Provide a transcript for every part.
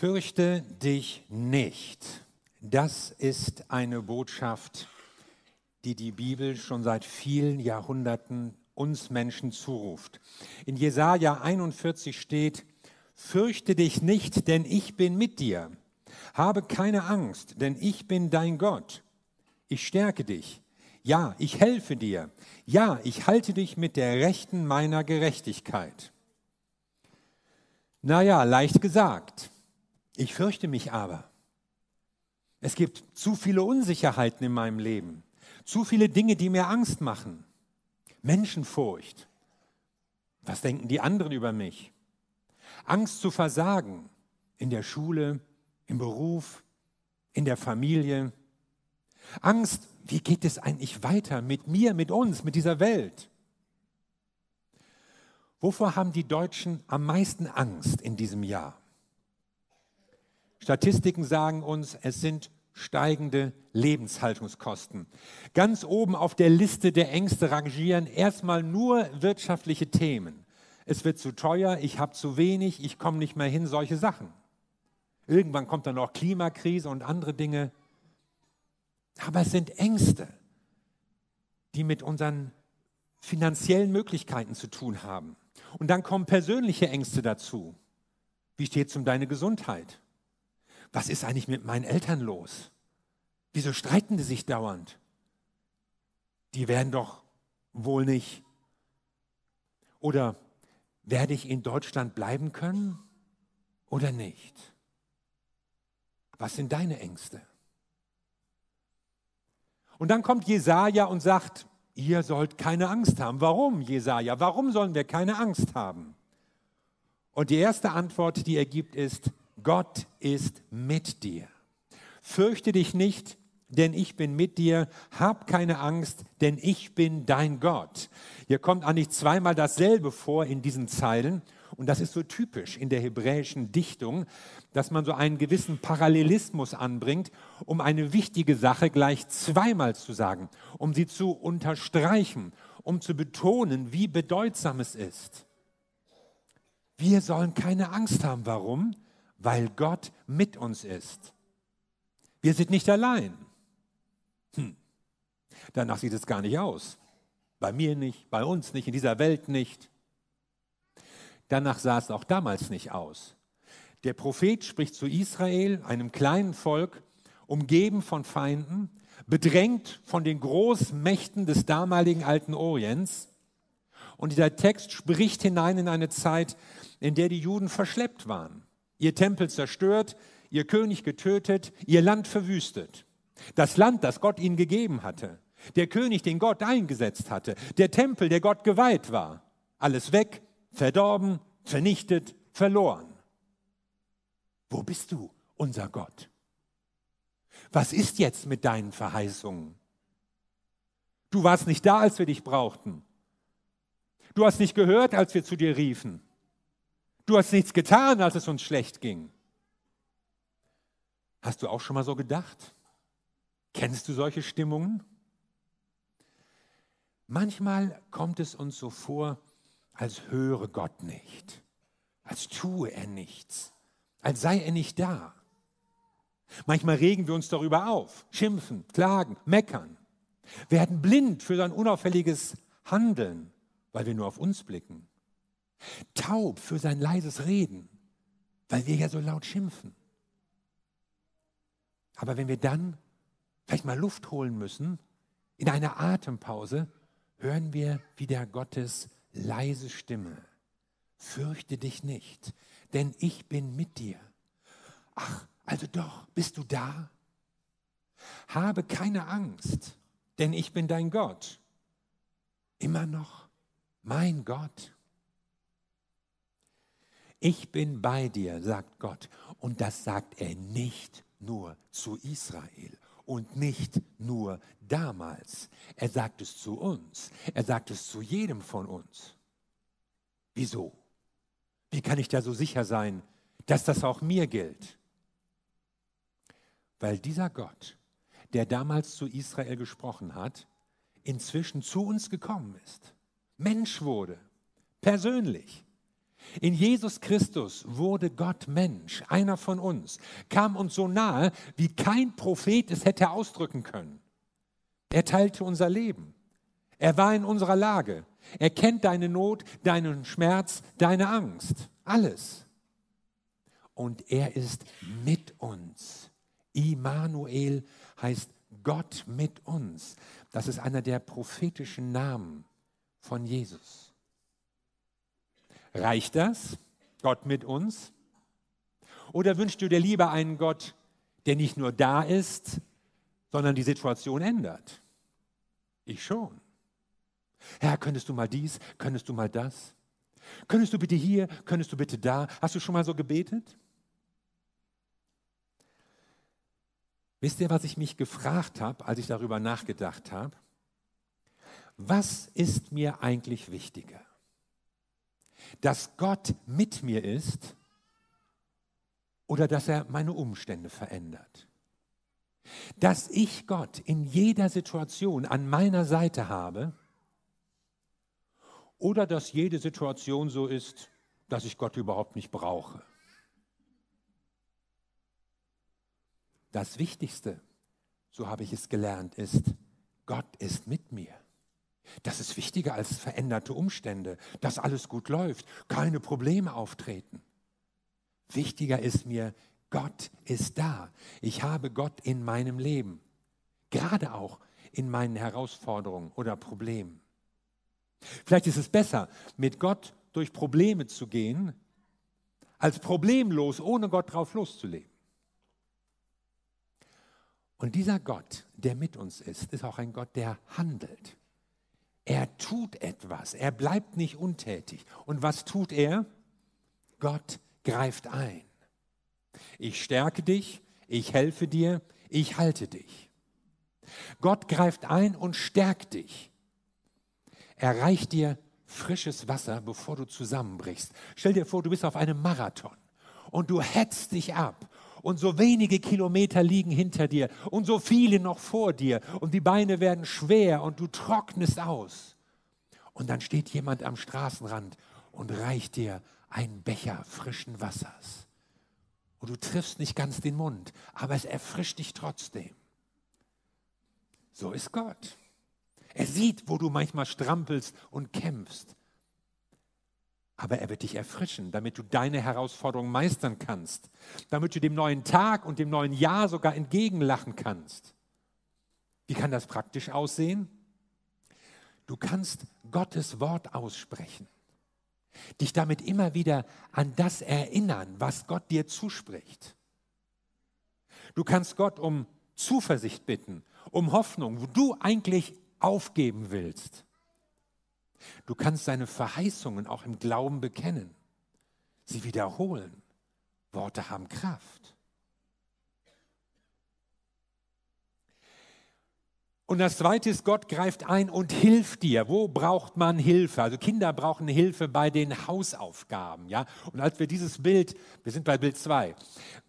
Fürchte dich nicht. Das ist eine Botschaft, die die Bibel schon seit vielen Jahrhunderten uns Menschen zuruft. In Jesaja 41 steht: Fürchte dich nicht, denn ich bin mit dir. Habe keine Angst, denn ich bin dein Gott. Ich stärke dich. Ja, ich helfe dir. Ja, ich halte dich mit der Rechten meiner Gerechtigkeit. Naja, leicht gesagt. Ich fürchte mich aber. Es gibt zu viele Unsicherheiten in meinem Leben, zu viele Dinge, die mir Angst machen. Menschenfurcht. Was denken die anderen über mich? Angst zu versagen in der Schule, im Beruf, in der Familie. Angst, wie geht es eigentlich weiter mit mir, mit uns, mit dieser Welt? Wovor haben die Deutschen am meisten Angst in diesem Jahr? Statistiken sagen uns, es sind steigende Lebenshaltungskosten. Ganz oben auf der Liste der Ängste rangieren erstmal nur wirtschaftliche Themen. Es wird zu teuer, ich habe zu wenig, ich komme nicht mehr hin, solche Sachen. Irgendwann kommt dann noch Klimakrise und andere Dinge. Aber es sind Ängste, die mit unseren finanziellen Möglichkeiten zu tun haben. Und dann kommen persönliche Ängste dazu. Wie steht es um deine Gesundheit? Was ist eigentlich mit meinen Eltern los? Wieso streiten die sich dauernd? Die werden doch wohl nicht. Oder werde ich in Deutschland bleiben können oder nicht? Was sind deine Ängste? Und dann kommt Jesaja und sagt, ihr sollt keine Angst haben. Warum, Jesaja? Warum sollen wir keine Angst haben? Und die erste Antwort, die er gibt, ist, Gott ist mit dir. Fürchte dich nicht, denn ich bin mit dir. Hab keine Angst, denn ich bin dein Gott. Hier kommt eigentlich zweimal dasselbe vor in diesen Zeilen. Und das ist so typisch in der hebräischen Dichtung, dass man so einen gewissen Parallelismus anbringt, um eine wichtige Sache gleich zweimal zu sagen, um sie zu unterstreichen, um zu betonen, wie bedeutsam es ist. Wir sollen keine Angst haben. Warum? Weil Gott mit uns ist. Wir sind nicht allein. Hm. Danach sieht es gar nicht aus. Bei mir nicht, bei uns nicht, in dieser Welt nicht. Danach sah es auch damals nicht aus. Der Prophet spricht zu Israel, einem kleinen Volk, umgeben von Feinden, bedrängt von den Großmächten des damaligen alten Orients. Und dieser Text spricht hinein in eine Zeit, in der die Juden verschleppt waren, ihr Tempel zerstört, ihr König getötet, ihr Land verwüstet. Das Land, das Gott ihnen gegeben hatte, der König, den Gott eingesetzt hatte, der Tempel, der Gott geweiht war, alles weg, verdorben, vernichtet, verloren. Wo bist du, unser Gott? Was ist jetzt mit deinen Verheißungen? Du warst nicht da, als wir dich brauchten. Du hast nicht gehört, als wir zu dir riefen. Du hast nichts getan, als es uns schlecht ging. Hast du auch schon mal so gedacht? Kennst du solche Stimmungen? Manchmal kommt es uns so vor, als höre Gott nicht, als tue er nichts, als sei er nicht da. Manchmal regen wir uns darüber auf, schimpfen, klagen, meckern, werden blind für sein unauffälliges Handeln, weil wir nur auf uns blicken, taub für sein leises Reden, weil wir ja so laut schimpfen. Aber wenn wir dann vielleicht mal Luft holen müssen, in einer Atempause, hören wir wieder Gottes leise Stimme. Fürchte dich nicht, denn ich bin mit dir. Ach, also doch, bist du da? Habe keine Angst, denn ich bin dein Gott. Immer noch mein Gott. Ich bin bei dir, sagt Gott. Und das sagt er nicht nur zu Israel und nicht nur damals. Er sagt es zu uns. Er sagt es zu jedem von uns. Wieso? Wie kann ich da so sicher sein, dass das auch mir gilt? Weil dieser Gott, der damals zu Israel gesprochen hat, inzwischen zu uns gekommen ist, Mensch wurde, persönlich. In Jesus Christus wurde Gott Mensch, einer von uns, kam uns so nahe, wie kein Prophet es hätte ausdrücken können. Er teilte unser Leben. Er war in unserer Lage. Er kennt deine Not, deinen Schmerz, deine Angst. Alles. Und er ist mit uns. Immanuel heißt Gott mit uns. Das ist einer der prophetischen Namen von Jesus. Reicht das? Gott mit uns? Oder wünschst du dir lieber einen Gott, der nicht nur da ist, sondern die Situation ändert? Ich schon. Herr, könntest du mal dies, könntest du mal das? Könntest du bitte hier, könntest du bitte da? Hast du schon mal so gebetet? Wisst ihr, was ich mich gefragt habe, als ich darüber nachgedacht habe? Was ist mir eigentlich wichtiger? Dass Gott mit mir ist oder dass er meine Umstände verändert? Dass ich Gott in jeder Situation an meiner Seite habe oder dass jede Situation so ist, dass ich Gott überhaupt nicht brauche. Das Wichtigste, so habe ich es gelernt, ist, Gott ist mit mir. Das ist wichtiger als veränderte Umstände, dass alles gut läuft, keine Probleme auftreten. Wichtiger ist mir, Gott ist da. Ich habe Gott in meinem Leben, gerade auch in meinen Herausforderungen oder Problemen. Vielleicht ist es besser, mit Gott durch Probleme zu gehen, als problemlos ohne Gott drauf loszuleben. Und dieser Gott, der mit uns ist, ist auch ein Gott, der handelt. Tut etwas, er bleibt nicht untätig. Und was tut er? Gott greift ein. Ich stärke dich, ich helfe dir, ich halte dich. Gott greift ein und stärkt dich. Er reicht dir frisches Wasser, bevor du zusammenbrichst. Stell dir vor, du bist auf einem Marathon und du hetzt dich ab und so wenige Kilometer liegen hinter dir und so viele noch vor dir und die Beine werden schwer und du trocknest aus. Und dann steht jemand am Straßenrand und reicht dir einen Becher frischen Wassers. Und du triffst nicht ganz den Mund, aber es erfrischt dich trotzdem. So ist Gott. Er sieht, wo du manchmal strampelst und kämpfst aber er wird dich erfrischen, damit du deine Herausforderungen meistern kannst, damit du dem neuen Tag und dem neuen Jahr sogar entgegenlachen kannst. Wie kann das praktisch aussehen? Du kannst Gottes Wort aussprechen, dich damit immer wieder an das erinnern, was Gott dir zuspricht. Du kannst Gott um Zuversicht bitten, um Hoffnung, wo du eigentlich aufgeben willst. Du kannst seine Verheißungen auch im Glauben bekennen, sie wiederholen. Worte haben Kraft. Und das Zweite ist, Gott greift ein und hilft dir. Wo braucht man Hilfe? Also Kinder brauchen Hilfe bei den Hausaufgaben. Ja? Und als wir dieses Bild, wir sind bei Bild 2,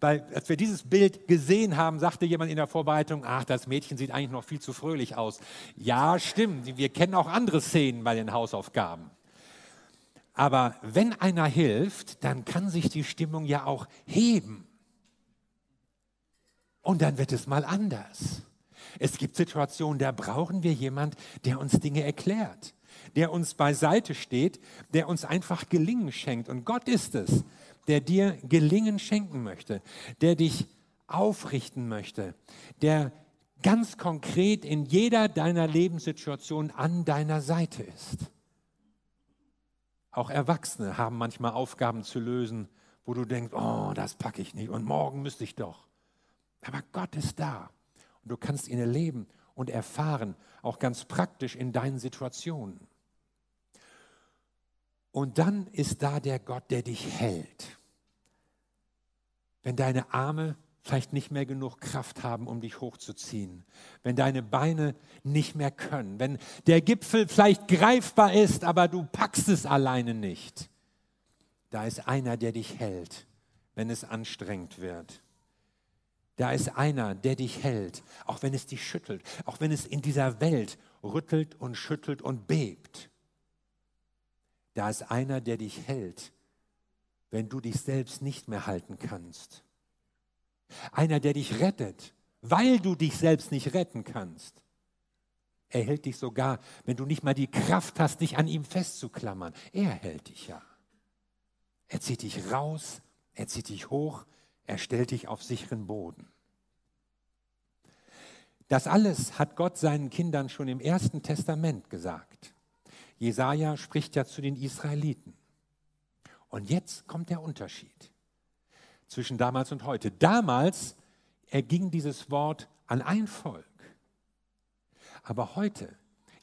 als wir dieses Bild gesehen haben, sagte jemand in der Vorbereitung, ach, das Mädchen sieht eigentlich noch viel zu fröhlich aus. Ja, stimmt, wir kennen auch andere Szenen bei den Hausaufgaben. Aber wenn einer hilft, dann kann sich die Stimmung ja auch heben. Und dann wird es mal anders. Es gibt Situationen, da brauchen wir jemand, der uns Dinge erklärt, der uns beiseite steht, der uns einfach Gelingen schenkt. Und Gott ist es, der dir Gelingen schenken möchte, der dich aufrichten möchte, der ganz konkret in jeder deiner Lebenssituation an deiner Seite ist. Auch Erwachsene haben manchmal Aufgaben zu lösen, wo du denkst, oh, das packe ich nicht und morgen müsste ich doch. Aber Gott ist da und du kannst ihn erleben und erfahren, auch ganz praktisch in deinen Situationen. Und dann ist da der Gott, der dich hält. Wenn deine Arme vielleicht nicht mehr genug Kraft haben, um dich hochzuziehen, wenn deine Beine nicht mehr können, wenn der Gipfel vielleicht greifbar ist, aber du packst es alleine nicht, da ist einer, der dich hält, wenn es anstrengend wird. Da ist einer, der dich hält, auch wenn es dich schüttelt, auch wenn es in dieser Welt rüttelt und schüttelt und bebt. Da ist einer, der dich hält wenn du dich selbst nicht mehr halten kannst. Einer, der dich rettet, weil du dich selbst nicht retten kannst. Er hält dich sogar, wenn du nicht mal die Kraft hast, dich an ihm festzuklammern. Er hält dich ja. Er zieht dich raus, er zieht dich hoch, er stellt dich auf sicheren Boden. Das alles hat Gott seinen Kindern schon im Ersten Testament gesagt. Jesaja spricht ja zu den Israeliten. Und jetzt kommt der Unterschied zwischen damals und heute. Damals erging dieses Wort an ein Volk. Aber heute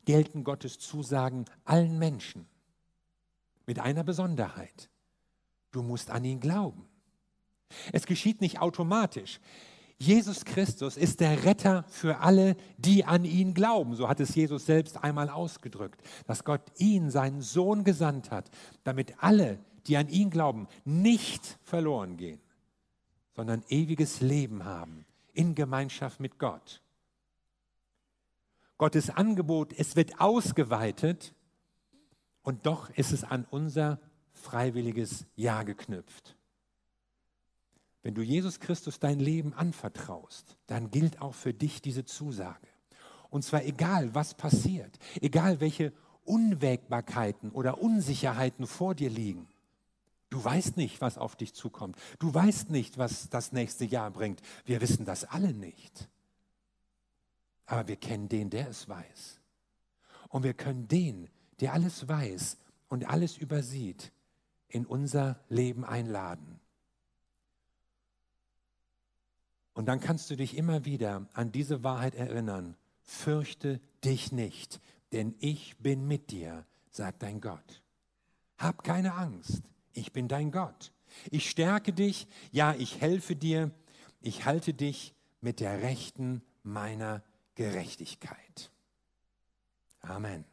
gelten Gottes Zusagen allen Menschen mit einer Besonderheit. Du musst an ihn glauben. Es geschieht nicht automatisch. Jesus Christus ist der Retter für alle, die an ihn glauben. So hat es Jesus selbst einmal ausgedrückt, dass Gott ihn, seinen Sohn, gesandt hat, damit alle, die an ihn glauben, nicht verloren gehen, sondern ewiges Leben haben in Gemeinschaft mit Gott. Gottes Angebot, es wird ausgeweitet und doch ist es an unser freiwilliges Ja geknüpft. Wenn du Jesus Christus dein Leben anvertraust, dann gilt auch für dich diese Zusage. Und zwar egal, was passiert, egal welche Unwägbarkeiten oder Unsicherheiten vor dir liegen. Du weißt nicht, was auf dich zukommt. Du weißt nicht, was das nächste Jahr bringt. Wir wissen das alle nicht. Aber wir kennen den, der es weiß. Und wir können den, der alles weiß und alles übersieht, in unser Leben einladen. Und dann kannst du dich immer wieder an diese Wahrheit erinnern. Fürchte dich nicht, denn ich bin mit dir, sagt dein Gott. Hab keine Angst, ich bin dein Gott. Ich stärke dich, ja, ich helfe dir, ich halte dich mit der Rechten meiner Gerechtigkeit. Amen.